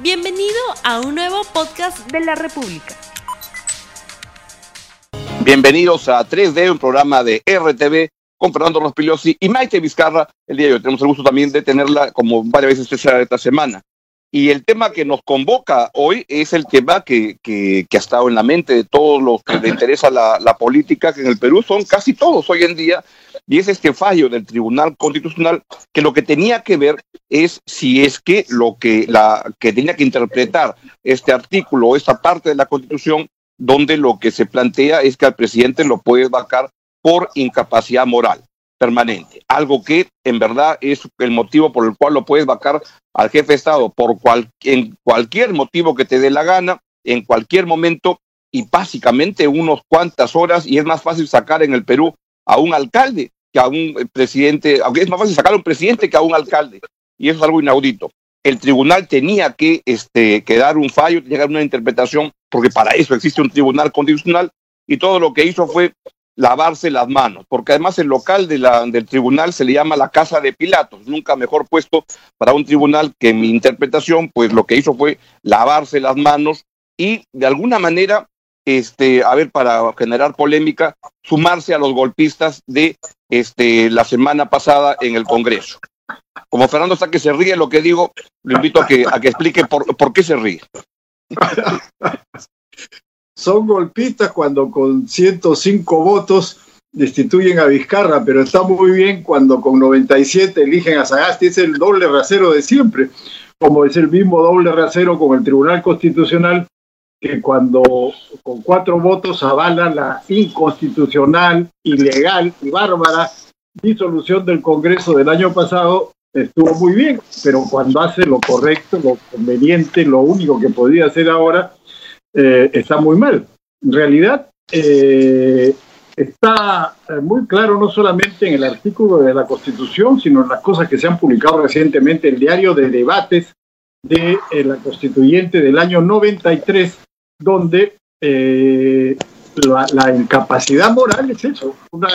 Bienvenido a un nuevo podcast de la República. Bienvenidos a 3D, un programa de RTV con Fernando Rospigliosi y Maite Vizcarra. El día de hoy tenemos el gusto también de tenerla como varias veces esta semana. Y el tema que nos convoca hoy es el tema que, que, ha estado en la mente de todos los que le interesa la, la, política, que en el Perú son casi todos hoy en día, y es este fallo del Tribunal Constitucional que lo que tenía que ver es si es que lo que, la, que tenía que interpretar este artículo o esta parte de la Constitución donde lo que se plantea es que al presidente lo puede vacar por incapacidad moral permanente, algo que en verdad es el motivo por el cual lo puedes vacar al jefe de Estado por cual, en cualquier motivo que te dé la gana, en cualquier momento y básicamente unos cuantas horas y es más fácil sacar en el Perú a un alcalde que a un presidente, aunque es más fácil sacar a un presidente que a un alcalde y eso es algo inaudito. El tribunal tenía que, este, que dar un fallo, tenía que dar una interpretación, porque para eso existe un tribunal constitucional y todo lo que hizo fue lavarse las manos, porque además el local del tribunal se le llama la Casa de Pilatos, nunca mejor puesto para un tribunal que mi interpretación, pues lo que hizo fue lavarse las manos y de alguna manera, este, a ver, para generar polémica, sumarse a los golpistas de este, la semana pasada en el Congreso. Como Fernando está que se ríe lo que digo, lo invito a que, a que explique por, por qué se ríe. son golpistas cuando con 105 votos destituyen a Vizcarra, pero está muy bien cuando con 97 eligen a Sagasti, es el doble rasero de siempre, como es el mismo doble rasero con el Tribunal Constitucional, que cuando con cuatro votos avala la inconstitucional, ilegal y bárbara disolución del Congreso del año pasado, estuvo muy bien, pero cuando hace lo correcto, lo conveniente, lo único que podía hacer ahora, eh, está muy mal. En realidad, eh, está eh, muy claro no solamente en el artículo de la Constitución, sino en las cosas que se han publicado recientemente, el diario de debates de la constituyente del año 93, donde la, incapacidad moral es eso, un,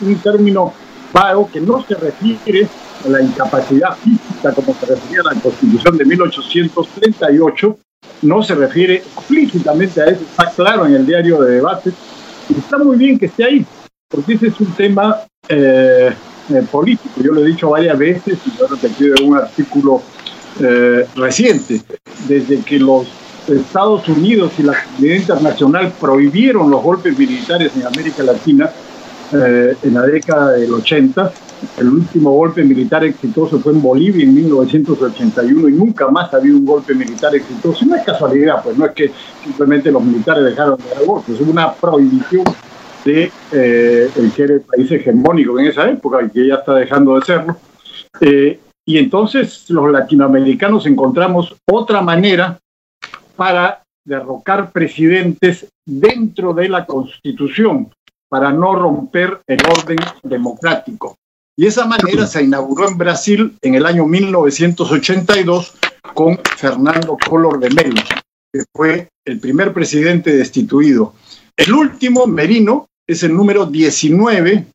un, término vago que no se refiere a la incapacidad física como se refería a la Constitución de 1838, no se refiere explícitamente a eso, está claro en el diario de debate. Está muy bien que esté ahí, porque ese es un tema eh, eh, político. Yo lo he dicho varias veces y lo he repetido en un artículo eh, reciente. Desde que los Estados Unidos y la comunidad internacional prohibieron los golpes militares en América Latina en la década del 80, el último golpe militar exitoso fue en Bolivia en 1981 y nunca más ha habido un golpe militar exitoso. No es casualidad, pues no es que simplemente los militares dejaron de dar golpes, es una prohibición de eh, el que era el país hegemónico en esa época y que ya está dejando de serlo. Eh, y entonces los latinoamericanos encontramos otra manera para derrocar presidentes dentro de la Constitución, para no romper el orden democrático. Y esa manera se inauguró en Brasil en el año 1982 con Fernando Collor de Mello, que fue el primer presidente destituido. El último, Merino, es el número 19,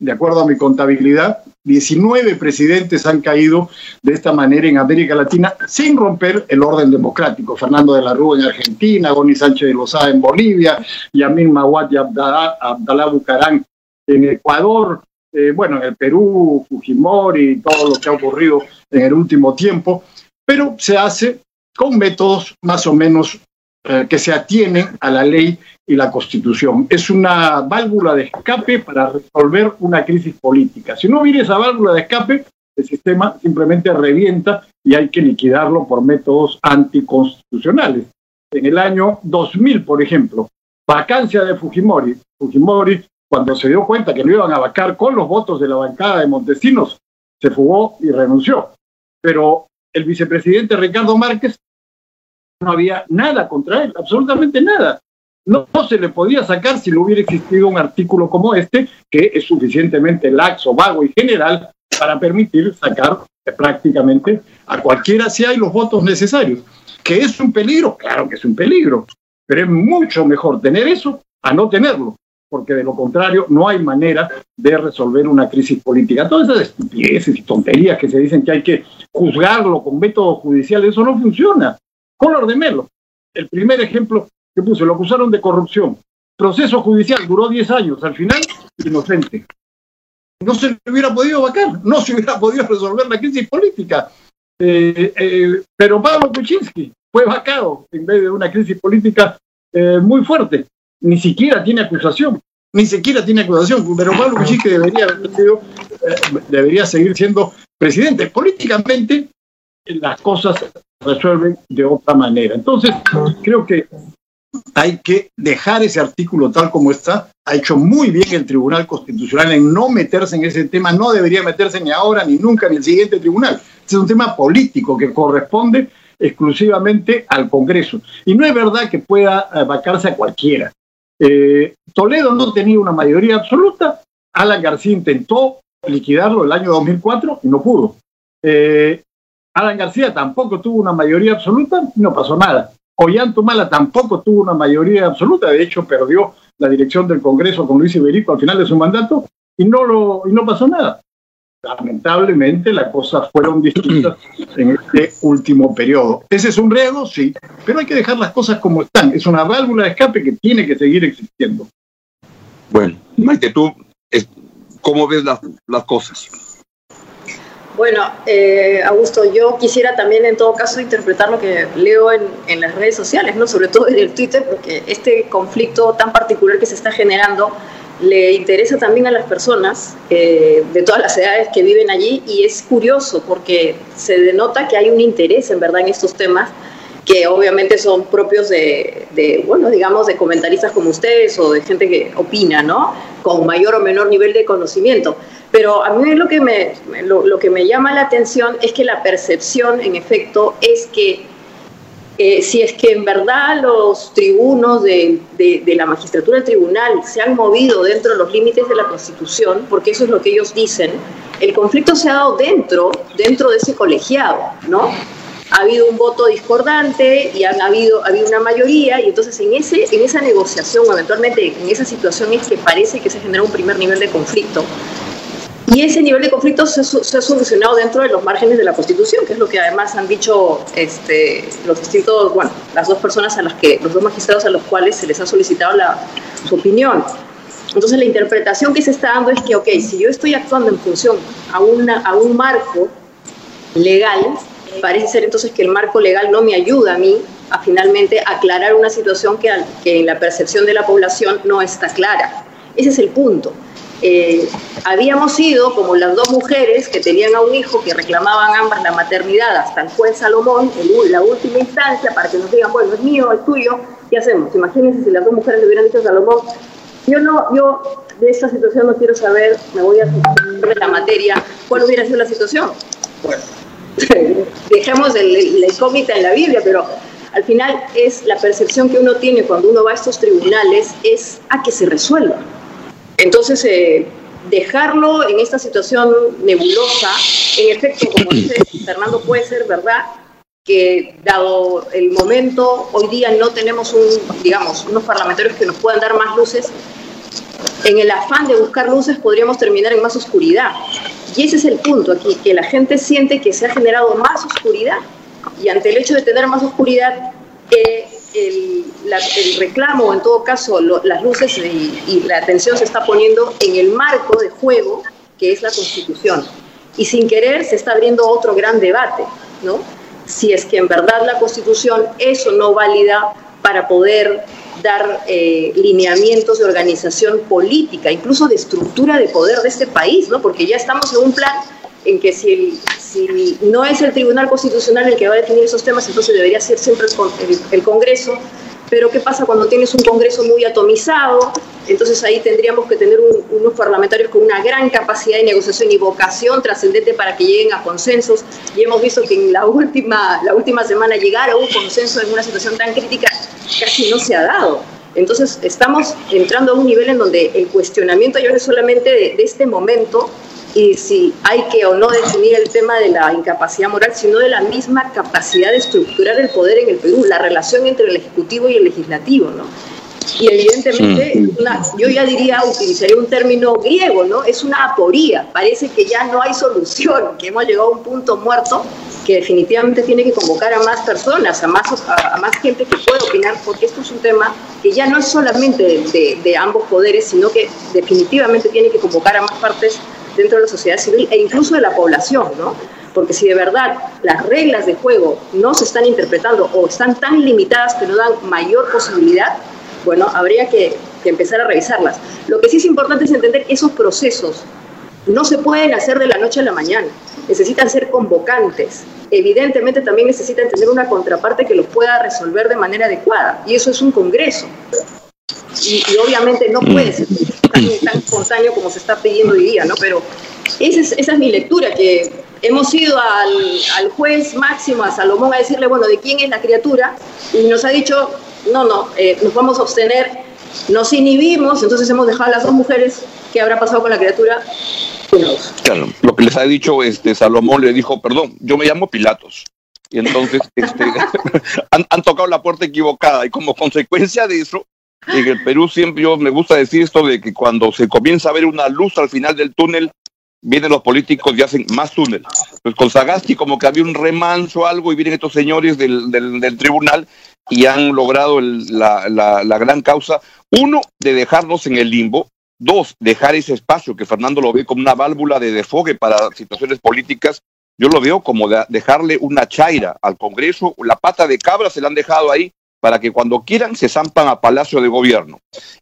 de acuerdo a mi contabilidad, 19 presidentes han caído de esta manera en América Latina sin romper el orden democrático. Fernando de la Rúa en Argentina, Goni Sánchez de Lozada en Bolivia, Yamin Mawad y Abdalá, Abdalá Bucarán en Ecuador, eh, bueno, en el Perú, Fujimori todo lo que ha ocurrido en el último tiempo, pero se hace con métodos más o menos eh, que se atienen a la ley y la constitución. Es una válvula de escape para resolver una crisis política. Si no hubiera esa válvula de escape, el sistema simplemente revienta y hay que liquidarlo por métodos anticonstitucionales. En el año 2000, por ejemplo, vacancia de Fujimori. Fujimori cuando se dio cuenta que lo iban a vacar con los votos de la bancada de Montesinos, se fugó y renunció. Pero el vicepresidente Ricardo Márquez no había nada contra él, absolutamente nada. No, se le podía sacar si no hubiera existido un artículo como este, que es suficientemente laxo, vago y general para permitir sacar prácticamente a cualquiera si hay los votos necesarios. ¿Que es un peligro? Claro que es un peligro, pero es mucho mejor tener eso a no tenerlo porque de lo contrario no hay manera de resolver una crisis política. Todas esas estupideces y tonterías que se dicen que hay que juzgarlo con métodos judiciales, eso no funciona. Color de Melo, el primer ejemplo que puse, lo acusaron de corrupción. Proceso judicial duró 10 años, al final, inocente. No se le hubiera podido vacar, no se hubiera podido resolver la crisis política. Eh, eh, pero Pablo Kuczynski fue vacado en vez de una crisis política eh, muy fuerte. Ni siquiera tiene acusación, ni siquiera tiene acusación. Pero Pablo Kuczynski debería, debería seguir siendo presidente. Políticamente, las cosas resuelven de otra manera. Entonces, creo que hay que dejar ese artículo tal como está. Ha hecho muy bien el Tribunal Constitucional en no meterse en ese tema. No debería meterse ni ahora, ni nunca, ni el siguiente tribunal. Este es un tema político que corresponde exclusivamente al Congreso. Y no es verdad que pueda vacarse a cualquiera. Eh, Toledo no tenía una mayoría absoluta. Alan García intentó liquidarlo el año 2004 y no pudo. Eh, Alan García tampoco tuvo una mayoría absoluta y no pasó nada. Tumala tampoco tuvo una mayoría absoluta, de hecho perdió la dirección del Congreso con Luis Iberico al final de su mandato y no, lo, y no pasó nada. Lamentablemente las cosas fueron distintas en este último periodo. ¿Ese es un riesgo? Sí, pero hay que dejar las cosas como están. Es una válvula de escape que tiene que seguir existiendo. Bueno, Maite, tú, ¿cómo ves las, las cosas? Bueno, eh, Augusto, yo quisiera también en todo caso interpretar lo que leo en, en, las redes sociales, ¿no? sobre todo en el Twitter, porque este conflicto tan particular que se está generando le interesa también a las personas eh, de todas las edades que viven allí y es curioso porque se denota que hay un interés en verdad en estos temas que obviamente son propios de, bueno, digamos, de comentaristas como ustedes o de gente que opina, ¿no? Con mayor o menor nivel de conocimiento. Pero a mí lo que me, lo, lo que me llama la atención es que la percepción, en efecto, es que eh, si es que en verdad los tribunos de, de, de, la magistratura del tribunal se han movido dentro de los límites de la Constitución, porque eso es lo que ellos dicen, el conflicto se ha dado dentro, dentro de ese colegiado, ¿no? Ha habido un voto discordante y han habido, ha habido una mayoría, y entonces en, ese, en esa negociación, eventualmente en esa situación es que parece que se genera un primer nivel de conflicto. Y ese nivel de conflicto se, se, ha solucionado dentro de los márgenes de la Constitución, que es lo que además han dicho este, los distintos, bueno, las dos personas a las que, los dos magistrados a los cuales se les ha solicitado la, su opinión. Entonces la interpretación que se está dando es que, ok, si yo estoy actuando en función a, una, a un marco legal, parece ser entonces que el marco legal no me ayuda a mí a finalmente aclarar una situación que, que en la percepción de la población no está clara. Ese es el punto eh, habíamos sido como las dos mujeres que tenían a un hijo que reclamaban ambas la maternidad hasta el juez Salomón, en la última instancia, para que nos digan, bueno, es mío, es tuyo, ¿qué hacemos? Imagínense si las dos mujeres le hubieran dicho a Salomón, yo no, yo de esta situación no quiero saber, me voy a de la materia, ¿cuál hubiera sido la situación? Bueno, dejemos el, el cómic en la Biblia, pero al final es la percepción que uno tiene cuando uno va a estos tribunales es a que se resuelva entonces, eh, dejarlo en esta situación nebulosa, en efecto, como dice Fernando, puede ser verdad que dado el momento, hoy día no tenemos un, digamos, unos parlamentarios que nos puedan dar más luces. En el afán de buscar luces podríamos terminar en más oscuridad. Y ese es el punto aquí, que la gente siente que se ha generado más oscuridad. Y ante el hecho de tener más oscuridad, eh, el, la, el, reclamo, en todo caso, lo, las luces y, y, la atención se está poniendo en el marco de juego que es la Constitución. Y sin querer se está abriendo otro gran debate, ¿no? Si es que en verdad la Constitución eso no válida para poder dar eh, lineamientos de organización política, incluso de estructura de poder de este país, ¿no? Porque ya estamos en un plan en que si, no es el Tribunal Constitucional el que va a definir esos temas, entonces debería ser siempre el, el, Congreso. Pero ¿qué pasa cuando tienes un Congreso muy atomizado? Entonces ahí tendríamos que tener un, unos parlamentarios con una gran capacidad de negociación y vocación trascendente para que lleguen a consensos. Y hemos visto que en la última, la última semana llegar a un consenso en una situación tan crítica casi no se ha dado. Entonces estamos entrando a un nivel en donde el cuestionamiento ya no es solamente de, de este momento, y si hay que o no definir el tema de la incapacidad moral, sino de la misma capacidad de estructurar el poder en el Perú, la relación entre el Ejecutivo y el Legislativo, ¿no? Y evidentemente, una, yo ya diría, utilizaría un término griego, ¿no? Es una aporía, parece que ya no hay solución, que hemos llegado a un punto muerto que definitivamente tiene que convocar a más personas, a más, a, más gente que pueda opinar, porque esto es un tema que ya no es solamente de, de, ambos poderes, sino que definitivamente tiene que convocar a más partes dentro de la sociedad civil e incluso de la población, ¿no? Porque si de verdad las reglas de juego no se están interpretando o están tan limitadas que no dan mayor posibilidad, bueno, habría que, empezar a revisarlas. Lo que sí es importante es entender esos procesos no se pueden hacer de la noche a la mañana, necesitan ser convocantes. Evidentemente también necesitan tener una contraparte que los pueda resolver de manera adecuada, y eso es un Congreso. Y, obviamente no puede ser tan, espontáneo como se está pidiendo hoy día, ¿no? Pero esa es, esa es mi lectura, que hemos ido al, juez máximo, a Salomón, a decirle, bueno, ¿de quién es la criatura? Y nos ha dicho, no, no, eh, nos vamos a abstener, nos inhibimos, entonces hemos dejado a las dos mujeres, ¿qué habrá pasado con la criatura? Claro, lo que les ha dicho este Salomón le dijo, perdón, yo me llamo Pilatos. Y entonces este, han, tocado la puerta equivocada y como consecuencia de eso, en el Perú siempre yo me gusta decir esto de que cuando se comienza a ver una luz al final del túnel, vienen los políticos y hacen más túnel. Pues con Sagasti como que había un remanso algo y vienen estos señores del, del, tribunal y han logrado la, la, la gran causa, uno, de dejarnos en el limbo, Dos, dejar ese espacio que Fernando lo ve como una válvula de defogue para situaciones políticas. Yo lo veo como dejarle una chaira al Congreso, la pata de cabra se la han dejado ahí para que cuando quieran se zampan a Palacio de Gobierno.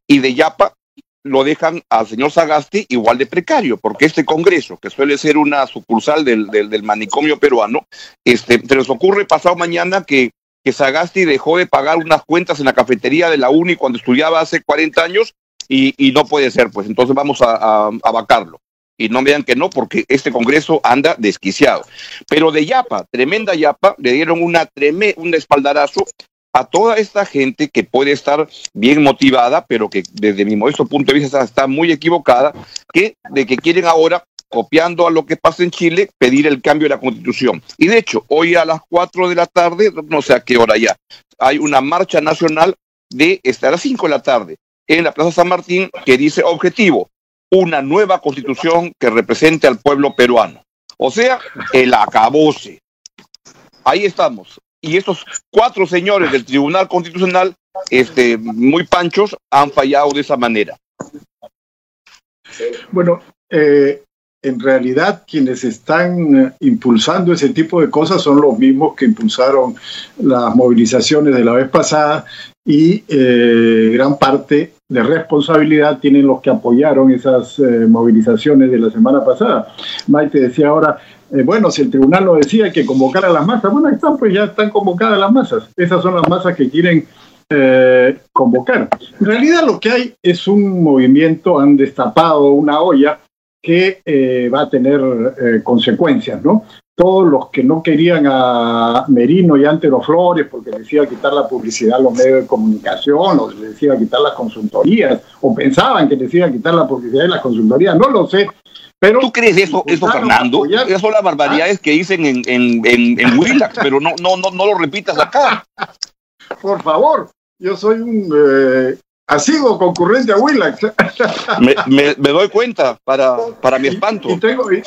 Y de Yapa lo dejan al señor Sagasti igual de precario, porque este Congreso, que suele ser una sucursal del, del, manicomio peruano, este, se les ocurre pasado mañana que, que Sagasti dejó de pagar unas cuentas en la cafetería de la UNI cuando estudiaba hace 40 años y, no puede ser, pues entonces vamos a, vacarlo. Y no me digan que no, porque este Congreso anda desquiciado. Pero de Yapa, tremenda Yapa, le dieron una treme, un espaldarazo a toda esta gente que puede estar bien motivada, pero que desde mi modesto punto de vista está muy equivocada, que de que quieren ahora copiando a lo que pasa en Chile, pedir el cambio de la constitución. Y de hecho, hoy a las 4 de la tarde, no sé a qué hora ya, hay una marcha nacional de, hasta las 5 de la tarde, en la Plaza San Martín que dice objetivo, una nueva constitución que represente al pueblo peruano. O sea, el acabose. Ahí estamos. Y estos cuatro señores del Tribunal Constitucional, este, muy panchos, han fallado de esa manera. Bueno, eh, en realidad quienes están impulsando ese tipo de cosas son los mismos que impulsaron las movilizaciones de la vez pasada y eh, gran parte de responsabilidad tienen los que apoyaron esas eh, movilizaciones de la semana pasada. Maite decía ahora, eh, bueno, si el tribunal lo decía, que convocar a las masas. Bueno, están, pues ya están convocadas las masas. Esas son las masas que quieren convocar. En realidad lo que hay es un movimiento, han destapado una olla que va a tener consecuencias, ¿no? todos los que no querían a Merino y Antero Flores porque les iba a quitar la publicidad a los medios de comunicación o les iba a quitar las consultorías o pensaban que les iba a quitar la publicidad y las consultorías, no lo sé. Pero ¿Tú crees eso, eso Fernando? Esas son las barbaridades que dicen en, en, en, Willax, pero no, no, no, no lo repitas acá. Por favor, yo soy un eh, asiduo concurrente a Willax. Me, me, doy cuenta, para, para mi espanto. y tengo, y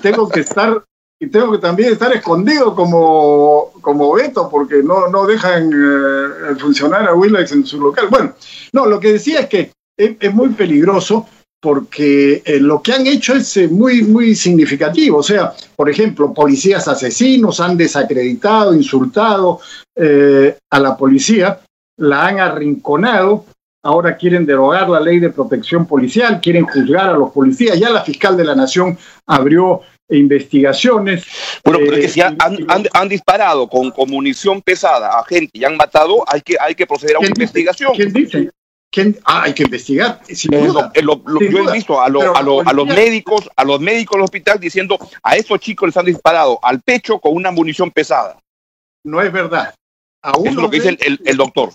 tengo que estar y tengo que también estar escondido como, como Beto porque no, no dejan eh, funcionar a Willax en su local. Bueno, no, lo que decía es que es, muy peligroso porque eh, lo que han hecho es eh, muy, muy significativo. O sea, por ejemplo, policías asesinos han desacreditado, insultado a la policía, la han arrinconado, ahora quieren derogar la ley de protección policial, quieren juzgar a los policías. Ya la fiscal de la Nación abrió investigaciones. Bueno, pero es que si han, han, disparado con, munición pesada a gente y han matado, hay que, hay que proceder a una investigación. ¿Quién dice? ¿Quién? Ah, hay que investigar. Sin duda, yo he visto a, a, a, los médicos, a los médicos del hospital diciendo a estos chicos les han disparado al pecho con una munición pesada. No es verdad. Eso es lo que dice el, el, doctor.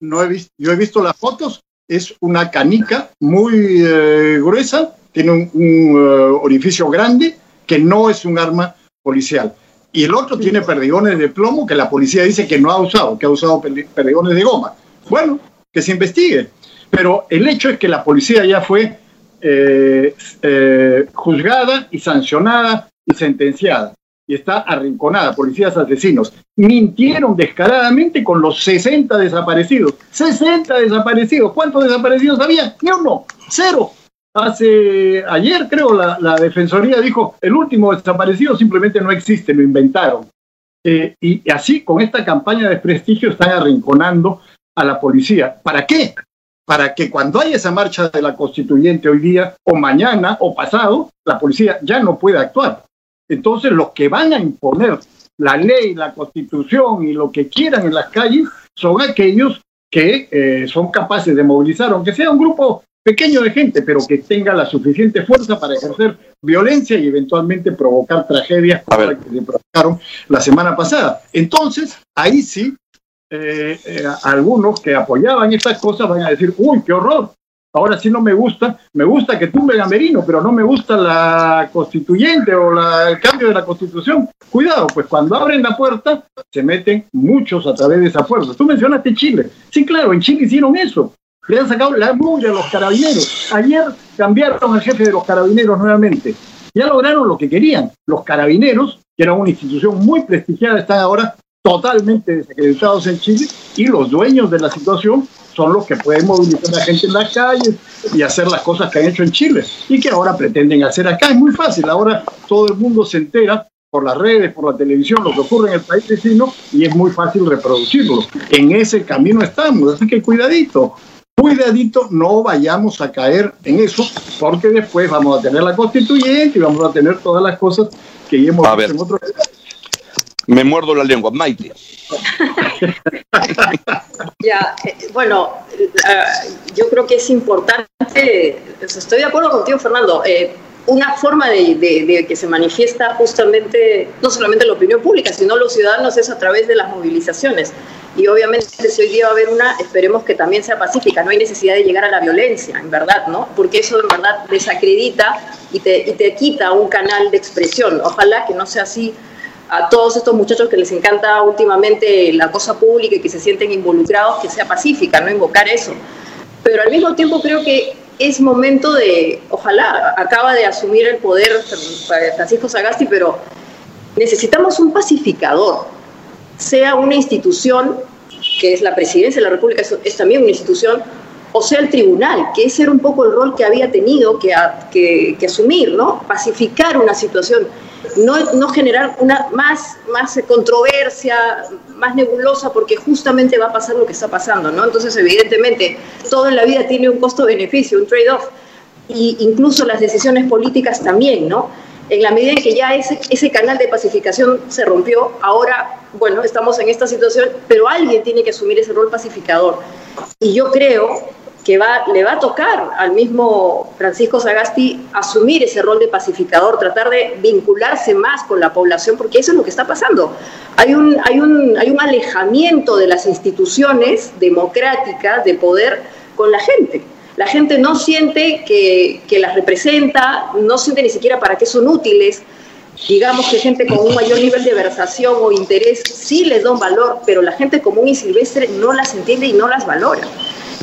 No he visto, yo he visto las fotos, es una canica muy eh, gruesa, tiene un, un uh, orificio grande, que no es un arma policial. Y el otro tiene perdigones de plomo que la policía dice que no ha usado, que ha usado perdigones de goma. Bueno, que se investigue. Pero el hecho es que la policía ya fue eh, eh, juzgada y sancionada y sentenciada. Y está arrinconada, policías asesinos. Mintieron descaradamente con los 60 desaparecidos. 60 desaparecidos. ¿Cuántos desaparecidos había? Ni uno, cero. Hace ayer, creo, la, Defensoría dijo, el último desaparecido simplemente no existe, lo inventaron. Eh, y así, con esta campaña de prestigio, están arrinconando a la policía. ¿Para qué? Para que cuando haya esa marcha de la constituyente hoy día, o mañana, o pasado, la policía ya no pueda actuar. Entonces, los que van a imponer la ley, la constitución y lo que quieran en las calles son aquellos que eh, son capaces de movilizar, aunque sea un grupo pequeño de gente, pero que tenga la suficiente fuerza para ejercer violencia y eventualmente provocar tragedias como la que se provocaron la semana pasada. Entonces, ahí sí, eh, eh, algunos que apoyaban estas cosas van a decir, uy, qué horror, ahora sí no me gusta, me gusta que tumbe Gamerino, pero no me gusta la constituyente o el cambio de la constitución. Cuidado, pues cuando abren la puerta, se meten muchos a través de esa puerta. Tú mencionaste Chile. Sí, claro, en Chile hicieron eso. Le han sacado la mugre a los carabineros. Ayer cambiaron al jefe de los carabineros nuevamente. Ya lograron lo que querían. Los carabineros, que eran una institución muy prestigiada, están ahora totalmente desacreditados en Chile y los dueños de la situación son los que pueden movilizar a la gente en las calles y hacer las cosas que han hecho en Chile y que ahora pretenden hacer acá. Es muy fácil, ahora todo el mundo se entera por las redes, por la televisión, lo que ocurre en el país vecino y es muy fácil reproducirlo. En ese camino estamos, así que cuidadito, cuidadito, no vayamos a caer en eso, porque después vamos a tener la constituyente y vamos a tener todas las cosas que ya hemos visto en otros Me muerdo la lengua, Maite. ya, eh, bueno, yo creo que es importante, estoy de acuerdo contigo, Fernando. Eh, una forma de, que se manifiesta justamente, no solamente la opinión pública, sino los ciudadanos es a través de las movilizaciones. Y obviamente si hoy día va a haber una, esperemos que también sea pacífica, no hay necesidad de llegar a la violencia, en verdad, ¿no? Porque eso en verdad desacredita y te, y te quita un canal de expresión. Ojalá que no sea así a todos estos muchachos que les encanta últimamente la cosa pública y que se sienten involucrados, que sea pacífica, no invocar eso. Pero al mismo tiempo creo que es momento de, ojalá, acaba de asumir el poder Francisco Sagasti, pero necesitamos un pacificador, sea una institución, que es la presidencia de la República, es, también una institución, o sea el tribunal, que ese era un poco el rol que había tenido que, asumir, ¿no? Pacificar una situación no, generar una más, más controversia, más nebulosa, porque justamente va a pasar lo que está pasando, ¿no? Entonces, evidentemente, todo en la vida tiene un costo-beneficio, un trade-off, y incluso las decisiones políticas también, ¿no? En la medida en que ya ese, ese canal de pacificación se rompió, ahora, bueno, estamos en esta situación, pero alguien tiene que asumir ese rol pacificador. Y yo creo que va, le va a tocar al mismo Francisco Sagasti asumir ese rol de pacificador, tratar de vincularse más con la población, porque eso es lo que está pasando. Hay un, hay un, hay un alejamiento de las instituciones democráticas de poder con la gente. La gente no siente que, que las representa, no siente ni siquiera para qué son útiles. Digamos que gente con un mayor nivel de versación o interés sí les da un valor, pero la gente común y silvestre no las entiende y no las valora.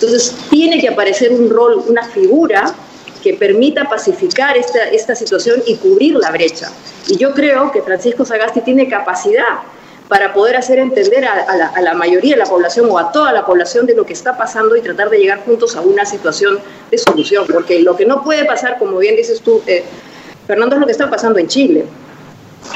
Entonces, tiene que aparecer un rol, una figura que permita pacificar esta, esta situación y cubrir la brecha. Y yo creo que Francisco Sagasti tiene capacidad para poder hacer entender a, la, mayoría de la población o a toda la población de lo que está pasando y tratar de llegar juntos a una situación de solución. Porque lo que no puede pasar, como bien dices tú, eh, Fernando, es lo que está pasando en Chile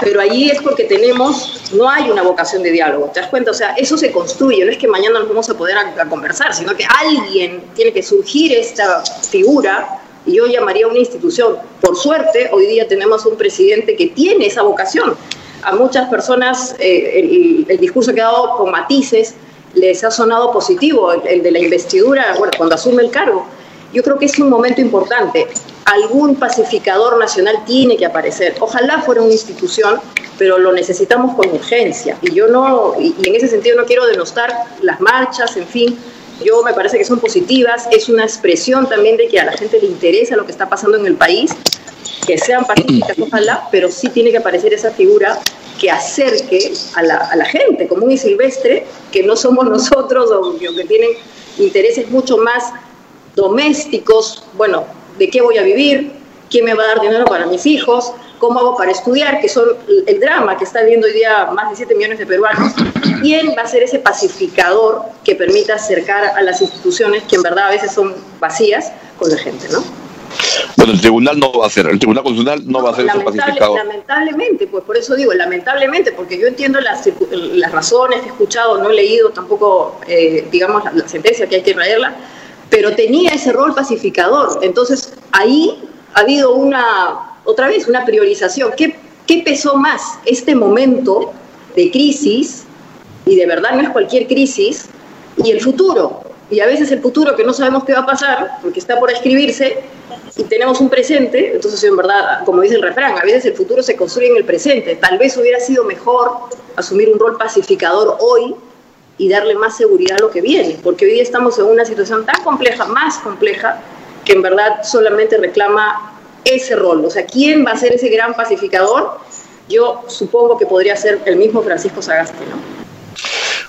pero allí es porque tenemos, no hay una vocación de diálogo, ¿te das cuenta? O sea, eso se construye, no es que mañana nos vamos a poder a, conversar, sino que alguien tiene que surgir esta figura y yo llamaría una institución. Por suerte, hoy día tenemos un presidente que tiene esa vocación. A muchas personas eh, el, discurso que ha dado con matices les ha sonado positivo, el, el de la investidura, bueno, cuando asume el cargo. Yo creo que es un momento importante algún pacificador nacional tiene que aparecer. Ojalá fuera una institución, pero lo necesitamos con urgencia. Y yo no, y, en ese sentido no quiero denostar las marchas, en fin, yo me parece que son positivas, es una expresión también de que a la gente le interesa lo que está pasando en el país, que sean pacíficas, ojalá, pero sí tiene que aparecer esa figura que acerque a la, a la gente común y silvestre, que no somos nosotros o que tienen intereses mucho más domésticos, bueno, de qué voy a vivir, quién me va a dar dinero para mis hijos, cómo hago para estudiar, que son el drama que está viendo hoy día más de 7 millones de peruanos, quién va a ser ese pacificador que permita acercar a las instituciones que en verdad a veces son vacías con la gente, ¿no? Bueno, el tribunal no va a ser, el tribunal constitucional no, va a ser ese pacificador. Lamentablemente, pues por eso digo, lamentablemente, porque yo entiendo las, las razones que he escuchado, no he leído tampoco, eh, digamos, la, sentencia que hay que traerla, pero tenía ese rol pacificador. Entonces, ahí ha habido una, otra vez, una priorización. ¿Qué, qué pesó más? Este momento de crisis, y de verdad no es cualquier crisis, y el futuro. Y a veces el futuro que no sabemos qué va a pasar, porque está por escribirse, y tenemos un presente, entonces en verdad, como dice el refrán, a veces el futuro se construye en el presente. Tal vez hubiera sido mejor asumir un rol pacificador hoy y darle más seguridad a lo que viene, porque hoy día estamos en una situación tan compleja, más compleja, que en verdad solamente reclama ese rol. O sea, ¿quién va a ser ese gran pacificador? Yo supongo que podría ser el mismo Francisco Sagasti, ¿no?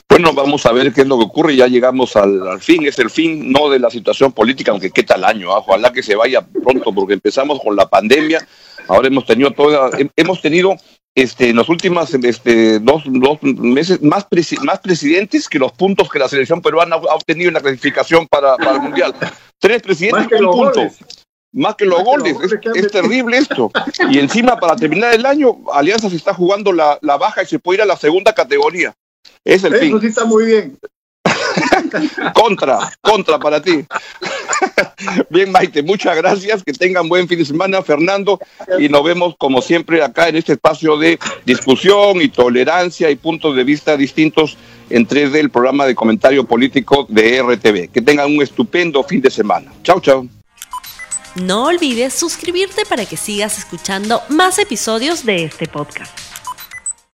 Bueno, vamos a ver qué es lo que ocurre. Ya llegamos al, fin. Es el fin no de la situación política, aunque qué tal año. ¿ah? Ojalá que se vaya pronto, porque empezamos con la pandemia. Ahora hemos tenido toda, hemos tenido este, en los últimos este, dos, meses más, más presidentes que los puntos que la selección peruana ha obtenido en la clasificación para, el Mundial. Tres presidentes con un punto. Más que los goles. es, terrible esto. Y encima, para terminar el año, Alianza se está jugando la, la baja y se puede ir a la segunda categoría. Es el Eso sí está muy bien. contra, contra para ti. Bien, Maite, muchas gracias. Que tengan buen fin de semana, Fernando. Y nos vemos, como siempre, acá en este espacio de discusión y tolerancia y puntos de vista distintos entre del programa de comentario político de RTV. Que tengan un estupendo fin de semana. Chao, chao. No olvides suscribirte para que sigas escuchando más episodios de este podcast.